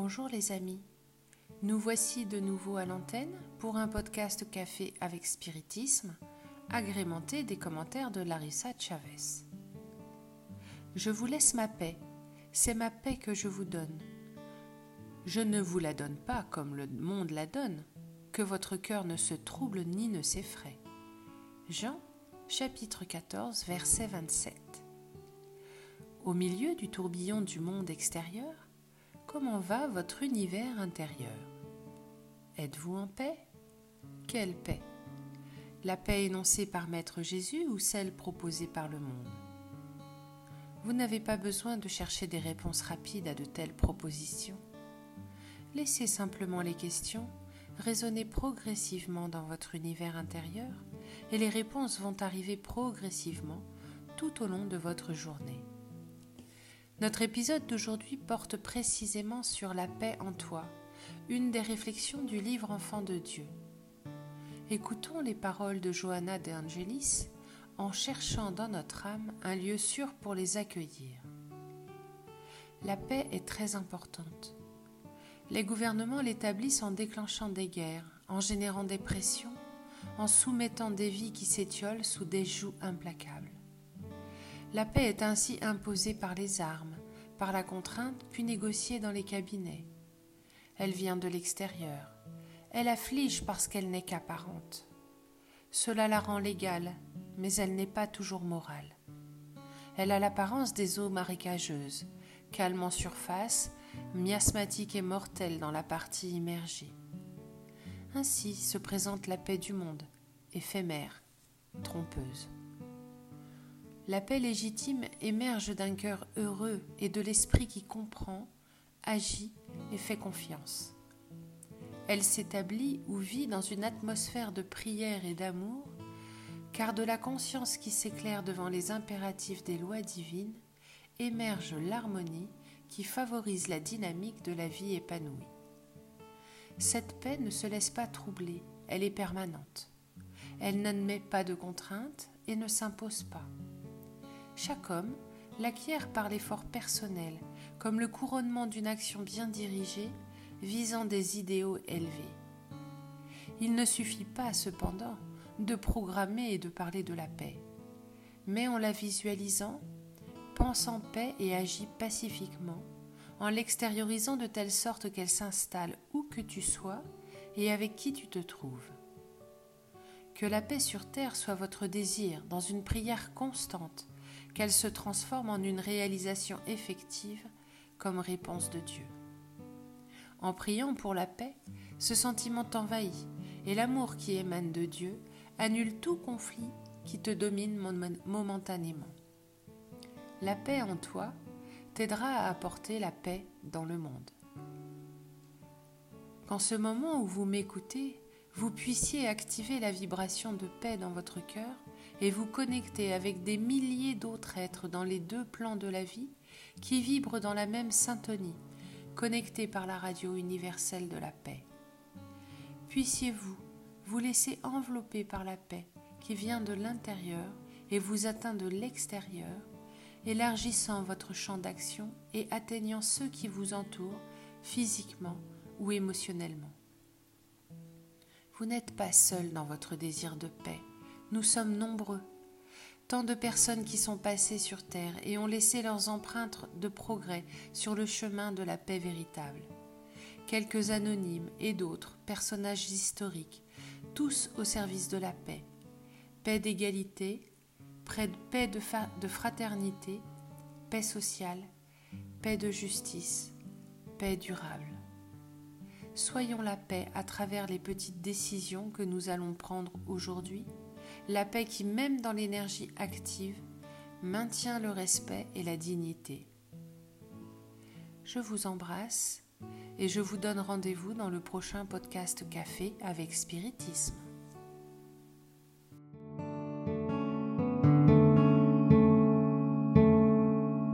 Bonjour les amis, nous voici de nouveau à l'antenne pour un podcast café avec spiritisme, agrémenté des commentaires de Larissa Chavez. Je vous laisse ma paix, c'est ma paix que je vous donne. Je ne vous la donne pas comme le monde la donne, que votre cœur ne se trouble ni ne s'effraie. Jean chapitre 14 verset 27. Au milieu du tourbillon du monde extérieur, comment va votre univers intérieur? Êtes-vous en paix? Quelle paix? La paix énoncée par Maître Jésus ou celle proposée par le monde? Vous n'avez pas besoin de chercher des réponses rapides à de telles propositions. Laissez simplement les questions résonner progressivement dans votre univers intérieur et les réponses vont arriver progressivement tout au long de votre journée. Notre épisode d'aujourd'hui porte précisément sur la paix en toi, une des réflexions du livre Enfant de Dieu. Écoutons les paroles de Johanna de Angelis en cherchant dans notre âme un lieu sûr pour les accueillir. La paix est très importante. Les gouvernements l'établissent en déclenchant des guerres, en générant des pressions, en soumettant des vies qui s'étiolent sous des joues implacables. La paix est ainsi imposée par les armes, par la contrainte, puis négociée dans les cabinets. Elle vient de l'extérieur. Elle afflige parce qu'elle n'est qu'apparente. Cela la rend légale, mais elle n'est pas toujours morale. Elle a l'apparence des eaux marécageuses, calme en surface, miasmatique et mortelle dans la partie immergée. Ainsi se présente la paix du monde, éphémère, trompeuse. La paix légitime émerge d'un cœur heureux et de l'esprit qui comprend, agit et fait confiance. Elle s'établit ou vit dans une atmosphère de prière et d'amour, car de la conscience qui s'éclaire devant les impératifs des lois divines émerge l'harmonie qui favorise la dynamique de la vie épanouie. Cette paix ne se laisse pas troubler, elle est permanente. Elle n'admet pas de contraintes et ne s'impose pas. Chaque homme l'acquiert par l'effort personnel, comme le couronnement d'une action bien dirigée visant des idéaux élevés. Il ne suffit pas, cependant, de programmer et de parler de la paix, mais en la visualisant, pense en paix et agit pacifiquement en l'extériorisant de telle sorte qu'elle s'installe où que tu sois et avec qui tu te trouves. Que la paix sur terre soit votre désir dans une prière constante, qu'elle se transforme en une réalisation effective comme réponse de Dieu. En priant pour la paix, ce sentiment t'envahit et l'amour qui émane de Dieu annule tout conflit qui te domine momentanément. La paix en toi t'aidera à apporter la paix dans le monde. Qu'en ce moment où vous m'écoutez, vous puissiez activer la vibration de paix dans votre cœur et vous connecter avec des milliers d'autres êtres dans les deux plans de la vie qui vibrent dans la même syntonie, connectés par la radio universelle de la paix. Puissiez-vous vous laisser envelopper par la paix qui vient de l'intérieur et vous atteint de l'extérieur élargissant votre champ d'action et atteignant ceux qui vous entourent physiquement ou émotionnellement. Vous n'êtes pas seul dans votre désir de paix, nous sommes nombreux. Tant de personnes qui sont passées sur Terre et ont laissé leurs empreintes de progrès sur le chemin de la paix véritable. Quelques anonymes et d'autres personnages historiques, tous au service de la paix. Paix d'égalité, paix de, fraternité, paix sociale, paix de justice, paix durable. Soyons la paix à travers les petites décisions que nous allons prendre aujourd'hui, la paix qui, même dans l'énergie active, maintient le respect et la dignité. Je vous embrasse et je vous donne rendez-vous dans le prochain podcast Café avec Spiritisme.